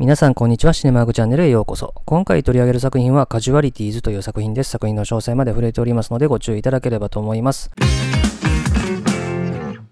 皆さんこんにちは。シネマーグチャンネルへようこそ。今回取り上げる作品はカジュアリティーズという作品です。作品の詳細まで触れておりますのでご注意いただければと思います。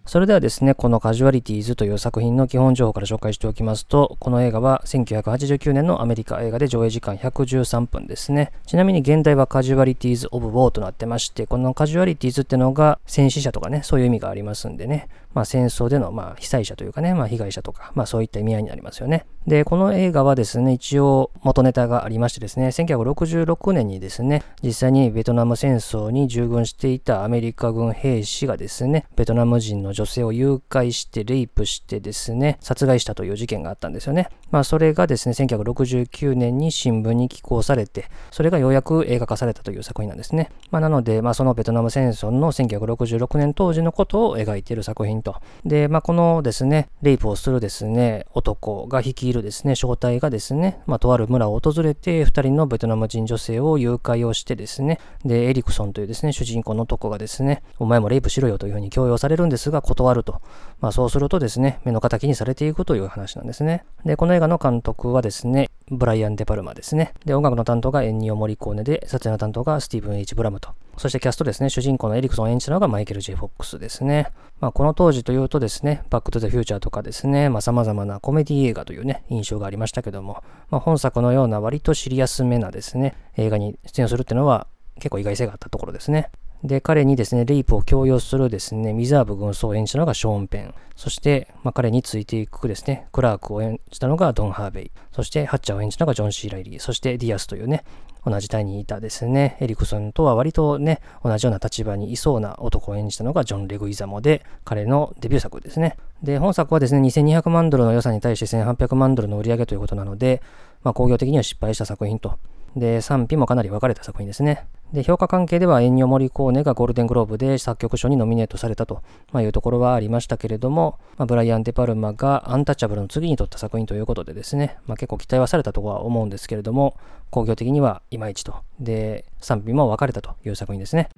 それではですね、このカジュアリティーズという作品の基本情報から紹介しておきますと、この映画は1989年のアメリカ映画で上映時間113分ですね。ちなみに現代はカジュアリティーズ・オブ・ウォーとなってまして、このカジュアリティーズってのが戦死者とかね、そういう意味がありますんでね、まあ戦争でのまあ被災者というかね、まあ被害者とか、まあそういった意味合いになりますよね。で、この映画はですね、一応元ネタがありましてですね、1966年にですね、実際にベトナム戦争に従軍していたアメリカ軍兵士がですね、ベトナム人の女性を誘拐してレイプしてですね、殺害したという事件があったんですよね。まあそれがですね、1969年に新聞に寄稿されて、それがようやく映画化されたという作品なんですね。まあなので、まあそのベトナム戦争の1966年当時のことを描いている作品と。とで、まあこのですね、レイプをするですね、男が率いるですね、正体がですね、まあとある村を訪れて、二人のベトナム人女性を誘拐をしてですね、で、エリクソンというですね、主人公の男がですね、お前もレイプしろよというふうに強要されるんですが、断ると。まあそうするとですね、目の敵にされていくという話なんですね。で、この映画の監督はですね、ブライアン・デ・パルマですね。で、音楽の担当がエンニオ・モリコーネで、撮影の担当がスティーブン・ H・ ブラムと。そしてキャストですね、主人公のエリクソンを演じたのがマイケル・ジェ・フォックスですね。まあ、この当時というとですね、バック・トゥ・ザ・フューチャーとかですね、まあ、様々なコメディ映画というね、印象がありましたけども、まあ、本作のような割とシリアスめなですね、映画に出演するっていうのは結構意外性があったところですね。で、彼にですね、レイプを強要するですね、ミザーブ軍曹を演じたのがショーン・ペン。そして、まあ、彼についていくですね、クラークを演じたのがドン・ハーベイ。そして、ハッチャーを演じたのがジョン・シー・ライリー。そして、ディアスというね、同じ隊にいたですね、エリクソンとは割とね、同じような立場にいそうな男を演じたのがジョン・レグイザモで、彼のデビュー作ですね。で、本作はですね、2200万ドルの予算に対して1800万ドルの売り上げということなので、まあ、工業的には失敗した作品とで、賛否もかなり分かれた作品ですね。で、評価関係ではエンニオ・モリコーネがゴールデングローブで作曲賞にノミネートされたと、まあ、いうところはありましたけれども、まあ、ブライアン・デ・パルマがアンタッチャブルの次に撮った作品ということでですね、まあ、結構期待はされたとは思うんですけれども、工業的にはいまいちと。で、賛否も分かれたという作品ですね。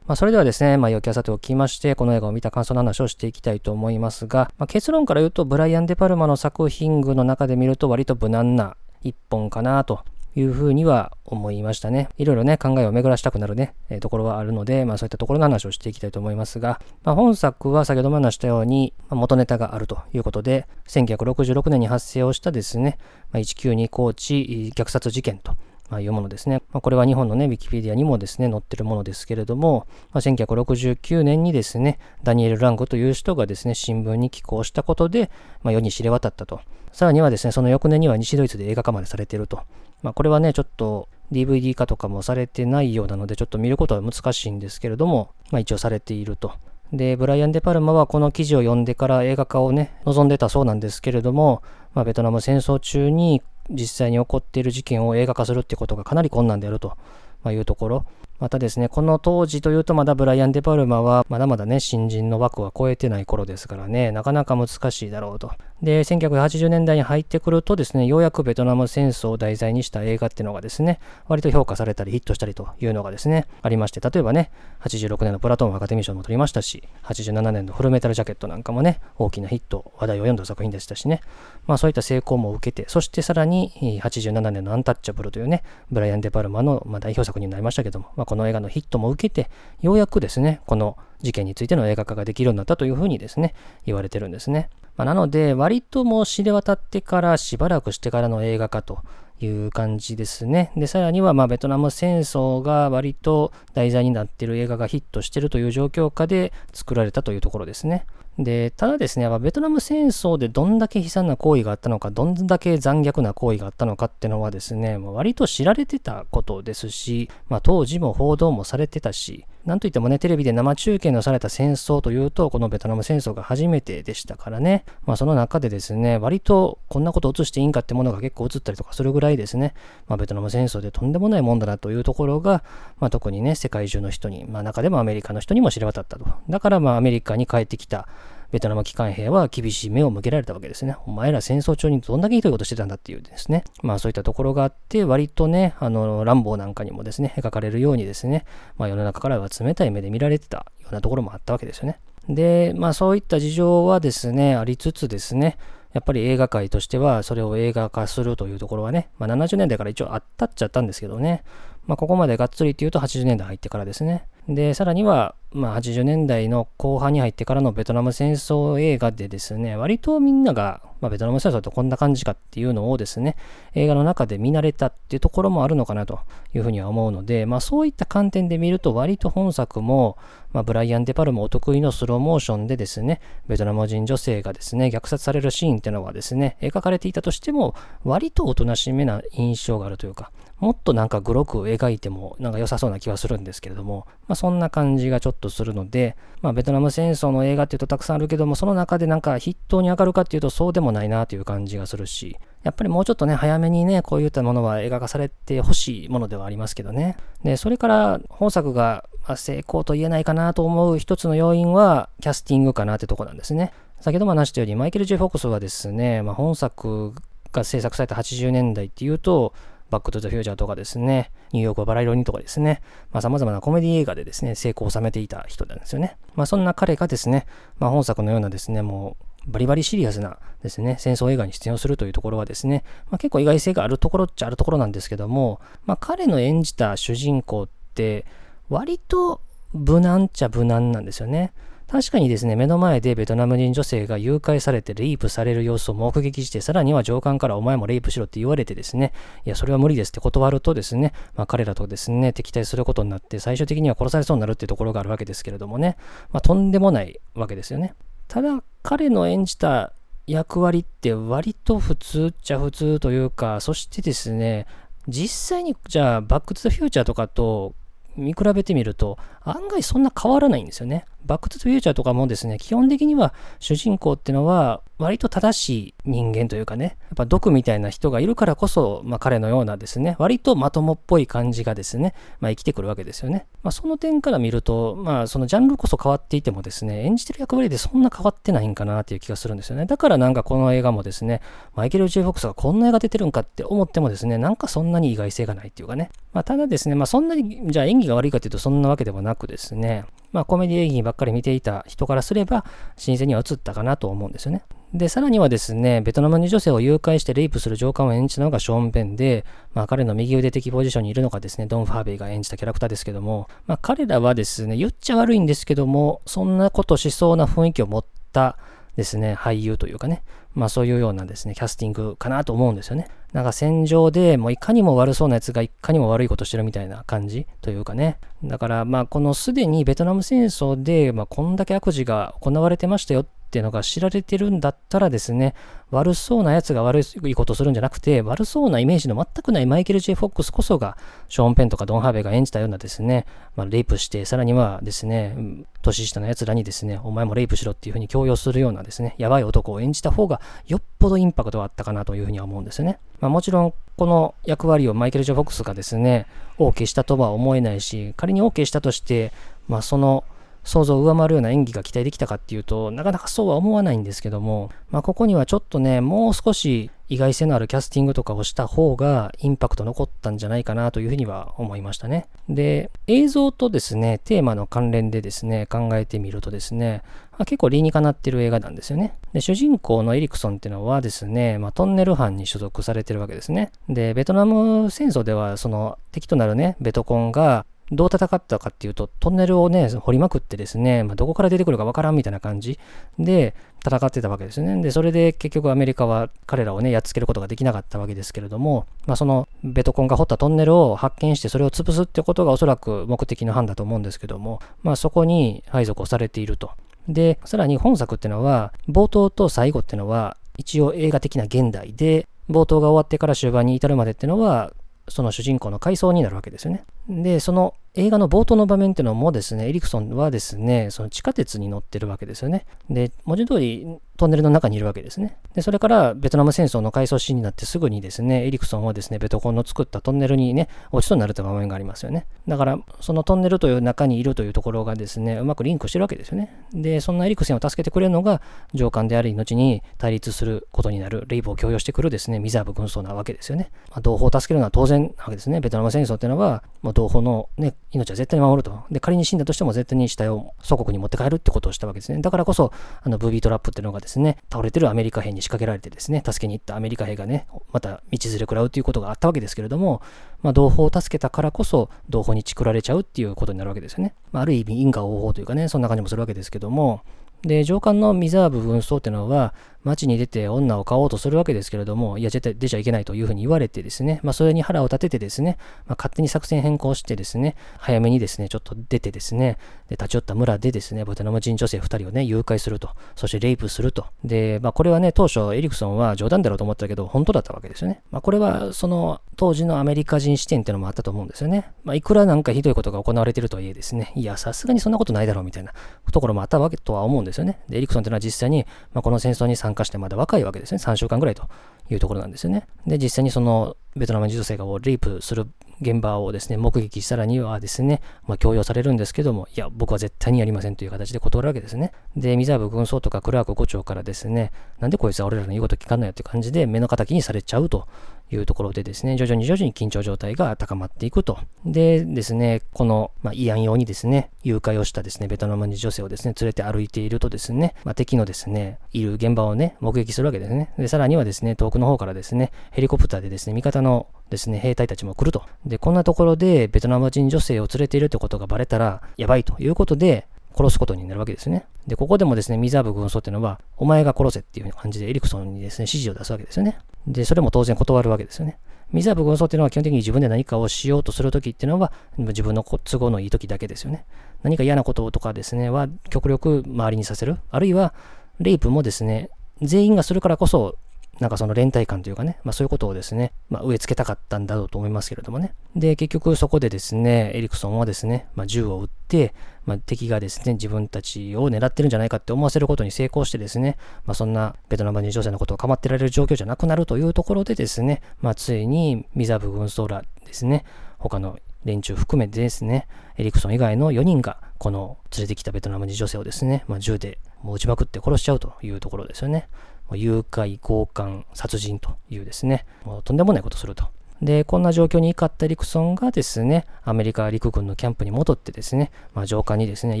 まあ、それではですね、まあ、余計さておきまして、この映画を見た感想の話をしていきたいと思いますが、まあ、結論から言うと、ブライアン・デ・パルマの作品群の中で見ると割と無難な一本かなというふうには思いましたね。いろいろね、考えを巡らしたくなるね、えー、ところはあるので、まあそういったところの話をしていきたいと思いますが、まあ本作は先ほども話したように、まあ、元ネタがあるということで、1966年に発生をしたですね、まあ、192高知虐殺事件とまあ、いうものですね。まあ、これは日本のね、ウィキペディアにもですね、載ってるものですけれども、まあ、1969年にですね、ダニエル・ランゴという人がですね、新聞に寄稿したことで、まあ、世に知れ渡ったと。さらにはですね、その翌年には西ドイツで映画化までされていると。まあ、これはね、ちょっと DVD 化とかもされてないようなので、ちょっと見ることは難しいんですけれども、まあ、一応されていると。で、ブライアン・デ・パルマはこの記事を読んでから映画化をね、望んでたそうなんですけれども、まあ、ベトナム戦争中に実際に起こっている事件を映画化するってことがかなり困難であるとまいうところ。またですね、この当時というとまだブライアン・デ・パルマはまだまだね、新人の枠は超えてない頃ですからね、なかなか難しいだろうと。で、1980年代に入ってくるとですね、ようやくベトナム戦争を題材にした映画っていうのがですね、割と評価されたりヒットしたりというのがですね、ありまして、例えばね、86年のプラトンアカデミー賞も取りましたし、87年のフルメタルジャケットなんかもね、大きなヒット、話題を読んだ作品でしたしね、まあそういった成功も受けて、そしてさらに87年のアンタッチャブルというね、ブライアン・デ・パルマの、ま、代表作になりましたけども、まあ、この映画のヒットも受けて、ようやくですね、この事件についての映画化ができるようになったというふうにですね、言われてるんですね。まあ、なので、割ともう知れ渡ってからしばらくしてからの映画化という感じですね。で、さらには、ま、ベトナム戦争が割と題材になっている映画がヒットしているという状況下で作られたというところですね。で、ただですね、ベトナム戦争でどんだけ悲惨な行為があったのか、どんだけ残虐な行為があったのかっていうのはですね、割と知られてたことですし、まあ、当時も報道もされてたし、なんといってもね、テレビで生中継のされた戦争というと、このベトナム戦争が初めてでしたからね。まあその中でですね、割とこんなこと映していいんかってものが結構映ったりとかするぐらいですね、まあベトナム戦争でとんでもないもんだなというところが、まあ特にね、世界中の人に、まあ中でもアメリカの人にも知れ渡ったと。だからまあアメリカに帰ってきた、ベトナム機関兵は厳しい目を向けられたわけですね。お前ら戦争中にどんだけひどいことしてたんだっていうですね。まあそういったところがあって、割とね、あの、乱暴なんかにもですね、描かれるようにですね、まあ世の中からは冷たい目で見られてたようなところもあったわけですよね。で、まあそういった事情はですね、ありつつですね、やっぱり映画界としてはそれを映画化するというところはね、まあ、70年代から一応あったっちゃったんですけどね、まあ、ここまでがっつりっていうと80年代入ってからですね。で、さらには、まあ、80年代の後半に入ってからのベトナム戦争映画でですね、割とみんなが、まあ、ベトナム戦争ってこんな感じかっていうのをですね、映画の中で見慣れたっていうところもあるのかなというふうには思うので、まあ、そういった観点で見ると割と本作も、まあ、ブライアン・デ・パルムお得意のスローモーションでですね、ベトナム人女性がですね、虐殺されるシーンっていうのはですね、描かれていたとしても、割とおとなしめな印象があるというか、もっとなんかグロく描いてもなんか良さそうな気はするんですけれども、まあ、そんな感じがちょっとするので、まあ、ベトナム戦争の映画っていうとたくさんあるけども、その中でなんか筆頭に上がるかっていうとそうでもないなという感じがするし、やっぱりもうちょっとね、早めにね、こういったものは映画化されてほしいものではありますけどね。で、それから本作が成功と言えないかなと思う一つの要因は、キャスティングかなってとこなんですね。先ほども話したように、マイケル・ジェ・フォックスはですね、まあ、本作が制作された80年代っていうと、バックトゥザフューチャーとかですね、ニューヨークはバラ色にとかですね、まあ様々なコメディ映画でですね、成功を収めていた人なんですよね。まあそんな彼がですね、まあ本作のようなですね、もうバリバリシリアスなですね、戦争映画に出演をするというところはですね、まあ、結構意外性があるところっちゃあるところなんですけども、まあ彼の演じた主人公って割と無難っちゃ無難なんですよね。確かにですね、目の前でベトナム人女性が誘拐されてレイプされる様子を目撃して、さらには上官からお前もレイプしろって言われてですね、いや、それは無理ですって断るとですね、まあ、彼らとですね、敵対することになって、最終的には殺されそうになるってところがあるわけですけれどもね、まあ、とんでもないわけですよね。ただ、彼の演じた役割って割と普通っちゃ普通というか、そしてですね、実際にじゃあ、バックトゥフューチャーとかと見比べてみると、案外そんな変わらないんですよね。バックトゥフューチャーとかもですね、基本的には主人公ってのは割と正しい人間というかね、やっぱ毒みたいな人がいるからこそ、まあ彼のようなですね、割とまともっぽい感じがですね、まあ生きてくるわけですよね。まあその点から見ると、まあそのジャンルこそ変わっていてもですね、演じてる役割でそんな変わってないんかなっていう気がするんですよね。だからなんかこの映画もですね、マイケル・ジェイ・フォックスがこんな映画出てるんかって思ってもですね、なんかそんなに意外性がないっていうかね。まあただですね、まあそんなに、じゃあ演技が悪いかっていうとそんなわけではなくですね、まあコメディ演技ばっかり見ていた人からすれば、新鮮には映ったかなと思うんですよね。で、さらにはですね、ベトナムに女性を誘拐してレイプする上官を演じたのがショーン・ベンで、まあ彼の右腕的ポジションにいるのがですね、ドン・ファーベイが演じたキャラクターですけども、まあ彼らはですね、言っちゃ悪いんですけども、そんなことしそうな雰囲気を持ったですね、俳優というかね、まあそういうようなですね、キャスティングかなと思うんですよね。なんか戦場でもういかにも悪そうなやつがいかにも悪いことしてるみたいな感じというかね。だからまあこのすでにベトナム戦争で、まあ、こんだけ悪事が行われてましたよっっていうのが知られてるんだったらですね、悪そうな奴が悪いことするんじゃなくて、悪そうなイメージの全くないマイケル・ジェイ・フォックスこそが、ショーン・ペンとかドン・ハーベイが演じたようなですね、まあ、レイプして、さらにはですね、年下の奴らにですね、お前もレイプしろっていうふうに強要するようなですね、やばい男を演じた方が、よっぽどインパクトがあったかなというふうには思うんですね。まあ、もちろん、この役割をマイケル・ジェイ・フォックスがですね、OK したとは思えないし、仮に OK したとして、まあ、その、想像を上回るような演技が期待できたかっていうとなかなかそうは思わないんですけども、まあ、ここにはちょっとねもう少し意外性のあるキャスティングとかをした方がインパクト残ったんじゃないかなというふうには思いましたね。で、映像とですね、テーマの関連でですね、考えてみるとですね、まあ結構理にかなってる映画なんですよね。で、主人公のエリクソンっていうのはですね、まあ、トンネル班に所属されてるわけですね。で、ベトナム戦争ではその敵となるね、ベトコンがどう戦ったかっていうと、トンネルをね、掘りまくってですね、まあ、どこから出てくるかわからんみたいな感じで戦ってたわけですね。で、それで結局アメリカは彼らをね、やっつけることができなかったわけですけれども、まあ、そのベトコンが掘ったトンネルを発見してそれを潰すってことがおそらく目的の班だと思うんですけども、まあ、そこに配属をされていると。で、さらに本作ってのは、冒頭と最後ってのは、一応映画的な現代で、冒頭が終わってから終盤に至るまでってのは、その主人公の回想になるわけですよね。で、その映画の冒頭の場面っていうのもですね、エリクソンはですね、その地下鉄に乗ってるわけですよね。で、文字通りトンネルの中にいるわけですね。で、それからベトナム戦争の回想シーンになってすぐにですね、エリクソンはですね、ベトコンの作ったトンネルにね、落ちそうになるという場面がありますよね。だから、そのトンネルという中にいるというところがですね、うまくリンクしてるわけですよね。で、そんなエリクセンを助けてくれるのが、上官であり、後に対立することになる、レイブを強要してくるですね、ミザーブ軍曹なわけですよね。まあ、同胞を助けるのは当然なわけですね。ベトナム戦争っていうのは、もう同胞のね、命は絶対に守ると。で、仮に死んだとしても絶対に死体を祖国に持って帰るってことをしたわけですね。だからこそ、あの、ブービートラップっていうのがですねですね、倒れてるアメリカ兵に仕掛けられてですね、助けに行ったアメリカ兵がね、また道連れ食らうということがあったわけですけれども、まあ、同胞を助けたからこそ、同胞にチクられちゃうっていうことになるわけですよね。まあ、ある意味、因果応報というかね、そんな感じもするわけですけども、で、上官のミザーブ軍曹っていうのは、街に出て女を買おうとするわけですけれども、いや、絶対出ちゃいけないというふうに言われてですね、まあ、それに腹を立ててですね、まあ、勝手に作戦変更してですね、早めにですね、ちょっと出てですね、で立ち寄った村でですね、ベトナム人女性2人をね、誘拐すると、そしてレイプすると。で、まあ、これはね、当初エリクソンは冗談だろうと思ったけど、本当だったわけですよね。まあ、これは、その、当時のアメリカ人視点っていうのもあったと思うんですよね。まあ、いくらなんかひどいことが行われてるとはいえですね、いや、さすがにそんなことないだろうみたいなところもあったわけとは思うんですよね。で、エリクソンっていうのは実際に、まあ、この戦争に参加してまだ若いわけですね。3週間ぐらいというところなんですよね。で、実際にそのベトナム女性がレイプする現場をですね、目撃したらにはですね、まあ、強要されるんですけども、いや、僕は絶対にやりませんという形で断るわけですね。で、ミザーブ軍曹とかクラーク5長からですね、なんでこいつは俺らの言うこと聞かんのやって感じで目の敵にされちゃうというところでですね、徐々に徐々に緊張状態が高まっていくと。でですね、この、まあ、慰安用にですね、誘拐をしたですね、ベトナム人女性をですね、連れて歩いているとですね、まあ、敵のですね、いる現場をね、目撃するわけですね。で、さらにはですね、遠くの方からですね、ヘリコプターでですね、味方のですね、兵隊たちも来ると。で、こんなところでベトナム人女性を連れているってことがバレたらやばいということで、殺すことになるわけですね。で、ここでもですね、ミザーブ軍曹っていうのは、お前が殺せっていう感じでエリクソンにですね、指示を出すわけですよね。で、それも当然断るわけですよね。ミザーブ軍曹っていうのは基本的に自分で何かをしようとするときっていうのは、自分の都合のいいときだけですよね。何か嫌なこととかですね、は極力周りにさせる。あるいは、レイプもですね、全員がするからこそなんかその連帯感というかね、まあそういうことをですね、まあ植え付けたかったんだろうと思いますけれどもね。で、結局そこでですね、エリクソンはですね、まあ銃を撃って、まあ敵がですね、自分たちを狙ってるんじゃないかって思わせることに成功してですね、まあそんなベトナム人女性のことを構ってられる状況じゃなくなるというところでですね、まあついにミザブ軍曹らですね、他の連中含めてですね、エリクソン以外の4人が、この連れてきたベトナム人女性をですね、まあ、銃でもう撃ちまくって殺しちゃうというところですよね。誘拐、強姦、殺人というですね、もうとんでもないことすると。で、こんな状況に怒ったリクソンがですね、アメリカ陸軍のキャンプに戻ってですね、まあ、上官にですね、い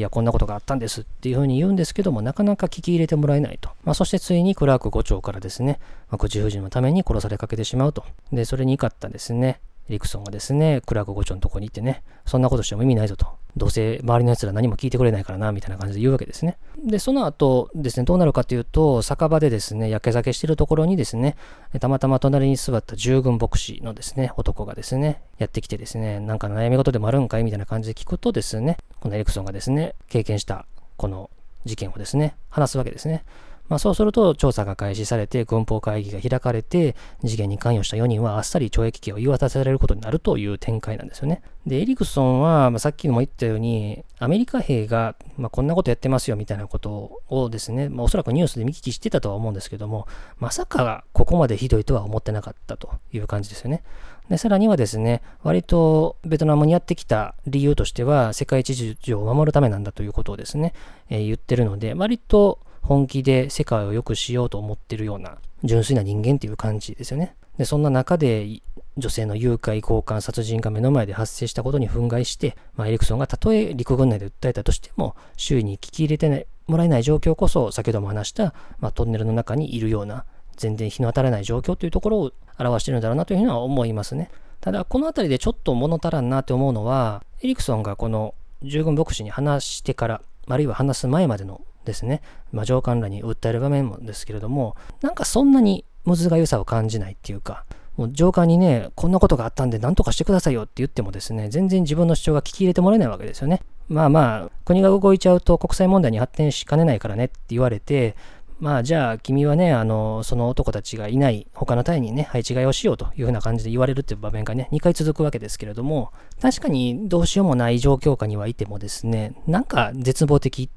や、こんなことがあったんですっていうふうに言うんですけども、なかなか聞き入れてもらえないと。まあ、そしてついにクラーク5長からですね、まあ、口封じのために殺されかけてしまうと。で、それに怒ったですね、エリクソンがですね、クラーク5長のとこに行ってね、そんなことしても意味ないぞと。どうせ周りの奴ら何も聞いてくれないからな、みたいな感じで言うわけですね。で、その後ですね、どうなるかというと、酒場でですね、焼け酒してるところにですね、たまたま隣に座った従軍牧師のですね、男がですね、やってきてですね、なんか悩み事でもあるんかいみたいな感じで聞くとですね、このエリクソンがですね、経験したこの事件をですね、話すわけですね。まあ、そうすると調査が開始されて軍法会議が開かれて事件に関与した4人はあっさり懲役刑を言い渡されることになるという展開なんですよね。で、エリクソンは、まあ、さっきも言ったようにアメリカ兵が、まあ、こんなことやってますよみたいなことをですね、まあ、おそらくニュースで見聞きしてたとは思うんですけどもまさかここまでひどいとは思ってなかったという感じですよね。で、さらにはですね、割とベトナムにやってきた理由としては、世界秩序を守るためなんだということをですね、えー、言ってるので、割と本気で世界を良くしようと思ってるような純粋な人間っていう感じですよね。で、そんな中で女性の誘拐、交換、殺人が目の前で発生したことに憤慨して、まあ、エリクソンがたとえ陸軍内で訴えたとしても、周囲に聞き入れて、もらえない状況こそ、先ほども話した、まあ、トンネルの中にいるような、全然日の当たらない状況というところを表してるんだろうなというふうには思いますね。ただ、この辺りでちょっと物足らんなって思うのは、エリクソンがこの従軍牧師に話してから、あるいは話す前までのですね、まあ、上官らに訴える場面もですけれども、なんかそんなにむずがゆさを感じないっていうか、もう上官にね、こんなことがあったんで何とかしてくださいよって言ってもですね、全然自分の主張が聞き入れてもらえないわけですよね。まあまあ、国が動いちゃうと国際問題に発展しかねないからねって言われて、まあじゃあ君はね、あの、その男たちがいない他の隊にね、配置換えをしようというふうな感じで言われるっていう場面がね、2回続くわけですけれども、確かにどうしようもない状況下にはいてもですね、なんか絶望的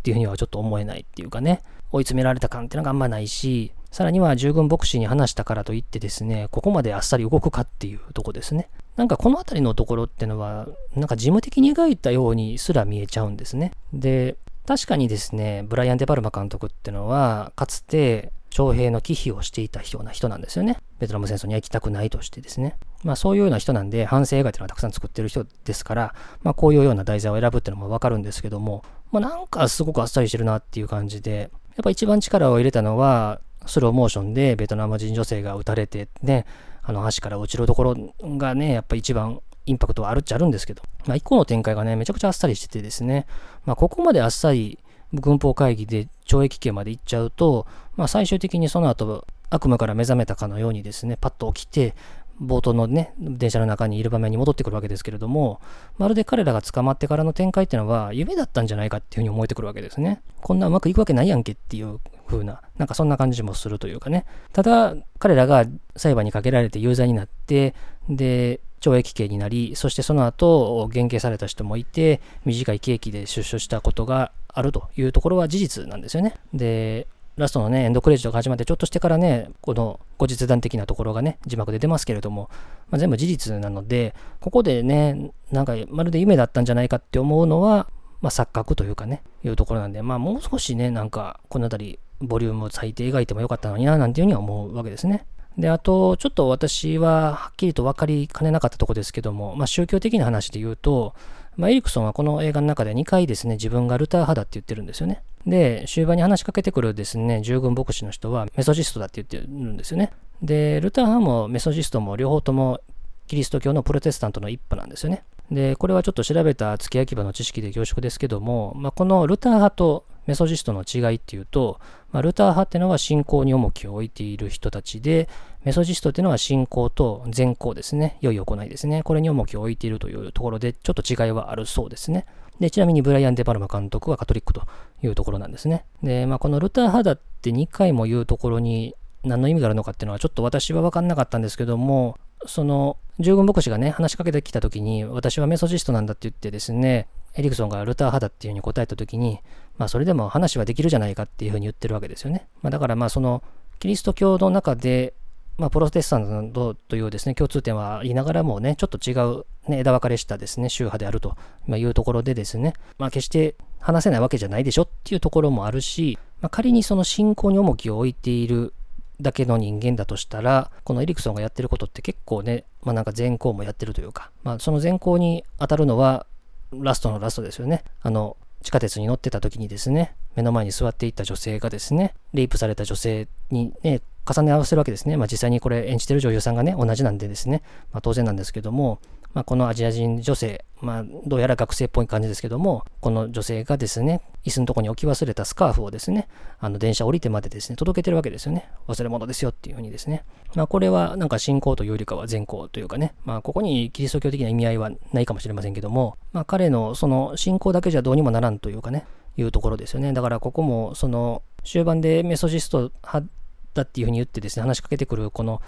っていうふうにはちょっと思えないっていうかね、追い詰められた感っていうのがあんまないし、さらには従軍牧師に話したからといってですね、ここまであっさり動くかっていうとこですね。なんかこの辺りのところってのは、なんか事務的に描いたようにすら見えちゃうんですね。で、確かにですね、ブライアン・デ・パルマ監督ってのは、かつて徴兵の忌避をしていたような人なんですよね。ベトナム戦争には行きたくないとしてですね。まあそういうような人なんで、反省映画っていうのはたくさん作ってる人ですから、まあこういうような題材を選ぶっていうのもわかるんですけども、まあ、なんかすごくあっさりしてるなっていう感じで、やっぱ一番力を入れたのは、スローモーションでベトナム人女性が撃たれてね、あの橋から落ちるところがね、やっぱ一番インパクトはあるっちゃあるんですけど、まあ、一個の展開がね、めちゃくちゃあっさりしててですね、まあ、ここまであっさり軍法会議で懲役刑まで行っちゃうと、まあ、最終的にその後、悪夢から目覚めたかのようにですね、パッと起きて、冒頭のね、電車の中にいる場面に戻ってくるわけですけれども、まるで彼らが捕まってからの展開っていうのは夢だったんじゃないかっていうふうに思えてくるわけですね。こんなうまくいくわけないやんけっていう風な、なんかそんな感じもするというかね。ただ、彼らが裁判にかけられて有罪になって、で、懲役刑になり、そしてその後、減刑された人もいて、短い刑期で出所したことがあるというところは事実なんですよね。で、ラストのね、エンドクレジットが始まってちょっとしてからね、この後日談的なところがね、字幕で出ますけれども、まあ、全部事実なので、ここでね、なんかまるで夢だったんじゃないかって思うのは、まあ、錯覚というかね、いうところなんで、まあもう少しね、なんかこの辺り、ボリュームを割いて描いてもよかったのにな、なんていうふうには思うわけですね。で、あと、ちょっと私ははっきりと分かりかねなかったとこですけども、まあ宗教的な話で言うと、まあ、エリクソンはこの映画の中で2回ですね、自分がルター派だって言ってるんですよね。で、終盤に話しかけてくるですね、従軍牧師の人はメソジストだって言ってるんですよね。で、ルター派もメソジストも両方ともキリスト教のプロテスタントの一派なんですよね。で、これはちょっと調べた付け焼き場の知識で恐縮ですけども、まあ、このルター派とメソジストの違いっていうと、まあ、ルター派っていうのは信仰に重きを置いている人たちで、メソジストっていうのは信仰と善行ですね、良い行いですね、これに重きを置いているというところで、ちょっと違いはあるそうですね。で、ちなみにブライアン・デ・パルマ監督はカトリックというところなんですね。で、まあ、このルター派だって2回も言うところに何の意味があるのかっていうのはちょっと私は分かんなかったんですけども、その従軍牧師がね、話しかけてきたときに、私はメソジストなんだって言ってですね、エリクソンがルター派だっていうふうに答えたときに、まあそれでも話はできるじゃないかっていうふうに言ってるわけですよね。まあだからまあそのキリスト教の中で、まあプロテスタントというですね、共通点は言いながらもね、ちょっと違う、ね、枝分かれしたですね、宗派であるというところでですね、まあ決して話せないわけじゃないでしょっていうところもあるし、まあ、仮にその信仰に重きを置いているだけの人間だとしたら、このエリクソンがやってることって結構ね、まあなんか善行もやってるというか、まあその善行に当たるのは、ラストのラストですよね。あの、地下鉄に乗ってた時にですね、目の前に座っていた女性がですね、レイプされた女性にね、重ね合わせるわけですね。まあ実際にこれ演じてる女優さんがね、同じなんでですね、まあ当然なんですけども、まあ、このアジア人女性、まあ、どうやら学生っぽい感じですけども、この女性がですね、椅子のとこに置き忘れたスカーフをですね、あの電車降りてまでですね、届けてるわけですよね。忘れ物ですよっていうふうにですね。まあ、これはなんか信仰というよりかは善行というかね、まあ、ここにキリスト教的な意味合いはないかもしれませんけども、まあ、彼のその信仰だけじゃどうにもならんというかね、いうところですよね。だからここも、その、終盤でメソジスト派だっていうふうに言ってですね、話しかけてくるこの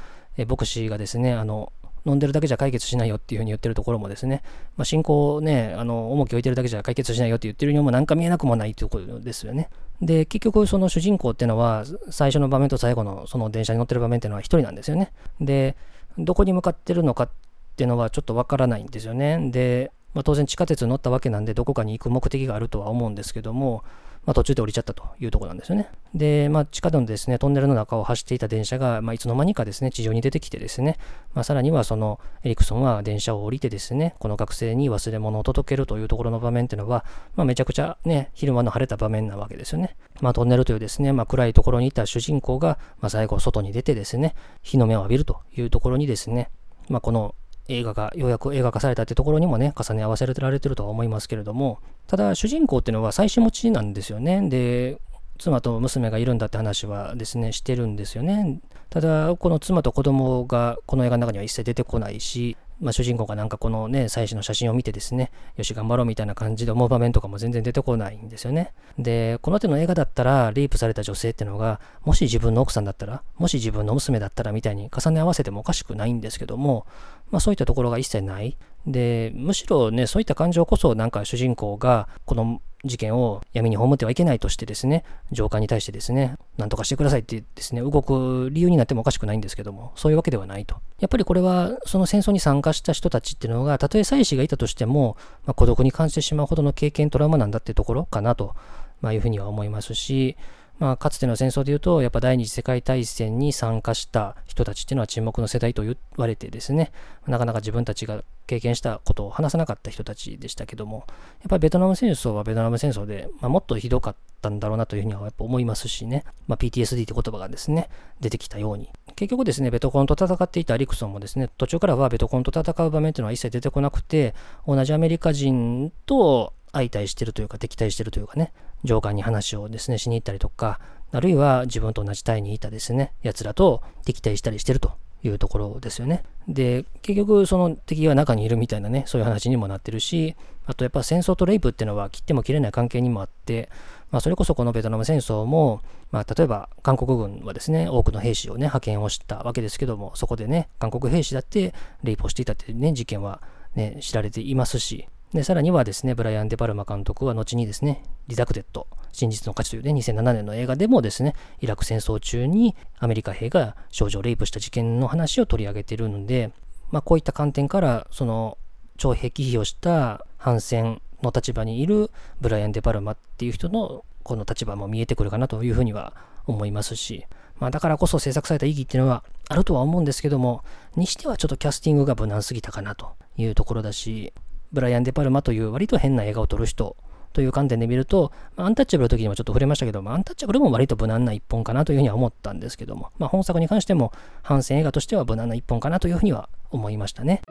牧師がですね、あの、飲んでるだけじゃ解決しないよっていうふうに言ってるところもですね、まあ、信仰をね、あの、重きを置いてるだけじゃ解決しないよって言ってるにもなんか見えなくもないということですよね。で、結局その主人公っていうのは、最初の場面と最後のその電車に乗ってる場面っていうのは一人なんですよね。で、どこに向かってるのかっていうのはちょっとわからないんですよね。で、まあ、当然地下鉄に乗ったわけなんで、どこかに行く目的があるとは思うんですけども、まあ、途中で降りちゃったというとこなんですよね。で、まあ、地下のですね、トンネルの中を走っていた電車が、まあ、いつの間にかですね、地上に出てきてですね、まあ、さらにはそのエリクソンは電車を降りてですね、この学生に忘れ物を届けるというところの場面っていうのは、まあ、めちゃくちゃね、昼間の晴れた場面なわけですよね。まあ、トンネルというですね、まあ、暗いところにいた主人公が、まあ、最後外に出てですね、日の目を浴びるというところにですね、まあ、この映画がようやく映画化されたってところにもね、重ね合わせられてるとは思いますけれども、ただ主人公っていうのは妻子持ちなんですよね。で、妻と娘がいるんだって話はですね、してるんですよね。ただ、この妻と子供がこの映画の中には一切出てこないし、まあ、主人公がなんかこのね、妻子の写真を見てですね、よし、頑張ろうみたいな感じで思う場面とかも全然出てこないんですよね。で、この手の映画だったら、レイプされた女性ってのが、もし自分の奥さんだったら、もし自分の娘だったらみたいに重ね合わせてもおかしくないんですけども、まあそういったところが一切ない。で、むしろね、そういった感情こそなんか主人公が、この事件を闇に葬ってはいけないとしてですね、上官に対してですね、なんとかしてくださいってですね、動く理由になってもおかしくないんですけども、そういうわけではないと。やっぱりこれは、その戦争に参加した人たちっていうのが、たとえ妻子がいたとしても、まあ、孤独に感じてしまうほどの経験、トラウマなんだってところかなと、まあ、いうふうには思いますし、まあ、かつての戦争で言うと、やっぱ第二次世界大戦に参加した人たちっていうのは沈黙の世代と言われてですね、なかなか自分たちが経験したことを話さなかった人たちでしたけども、やっぱりベトナム戦争はベトナム戦争で、まあ、もっとひどかったんだろうなというふうにはやっぱ思いますしね、まあ、PTSD って言葉がですね、出てきたように。結局ですね、ベトコンと戦っていたリクソンもですね、途中からはベトコンと戦う場面っていうのは一切出てこなくて、同じアメリカ人と相対してるというか敵対してるというかね、上官に話をですね、しに行ったりとか、あるいは自分と同じ隊にいたですね、奴らと敵対したりしてるというところですよね。で、結局その敵が中にいるみたいなね、そういう話にもなってるし、あとやっぱ戦争とレイプっていうのは切っても切れない関係にもあって、まあそれこそこのベトナム戦争も、まあ例えば韓国軍はですね、多くの兵士をね、派遣をしたわけですけども、そこでね、韓国兵士だってレイプをしていたっていうね、事件はね、知られていますし、で、さらにはですね、ブライアン・デ・パルマ監督は後にですね、リダクテッド、真実の価値というね、2007年の映画でもですね、イラク戦争中にアメリカ兵が少女をレイプした事件の話を取り上げてるので、まあこういった観点から、その、徴兵忌避をした反戦の立場にいるブライアン・デ・パルマっていう人のこの立場も見えてくるかなというふうには思いますし、まあだからこそ制作された意義っていうのはあるとは思うんですけども、にしてはちょっとキャスティングが無難すぎたかなというところだし、ブライアン・デ・パルマという割と変な映画を撮る人という観点で見ると、アンタッチャブルの時にもちょっと触れましたけど、まあ、アンタッチャブルも割と無難な一本かなというふうには思ったんですけども、まあ、本作に関しても反戦映画としては無難な一本かなというふうには思いましたね。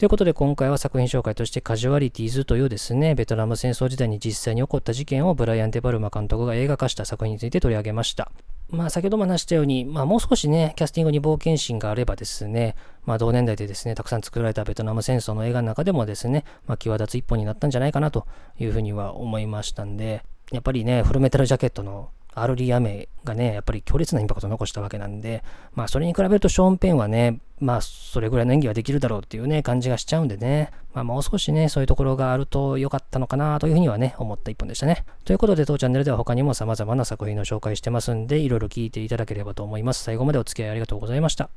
ということで今回は作品紹介としてカジュアリティーズというですね、ベトナム戦争時代に実際に起こった事件をブライアン・デ・バルマ監督が映画化した作品について取り上げました。まあ先ほども話したように、まあもう少しね、キャスティングに冒険心があればですね、まあ同年代でですね、たくさん作られたベトナム戦争の映画の中でもですね、まあ際立つ一本になったんじゃないかなというふうには思いましたんで、やっぱりね、フルメタルジャケットのアルリアメがね、やっぱり強烈なインパクトを残したわけなんで、まあそれに比べるとショーン・ペンはね、まあそれぐらいの演技はできるだろうっていうね、感じがしちゃうんでね、まあもう少しね、そういうところがあると良かったのかなというふうにはね、思った一本でしたね。ということで当チャンネルでは他にも様々な作品の紹介してますんで、いろいろ聞いていただければと思います。最後までお付き合いありがとうございました。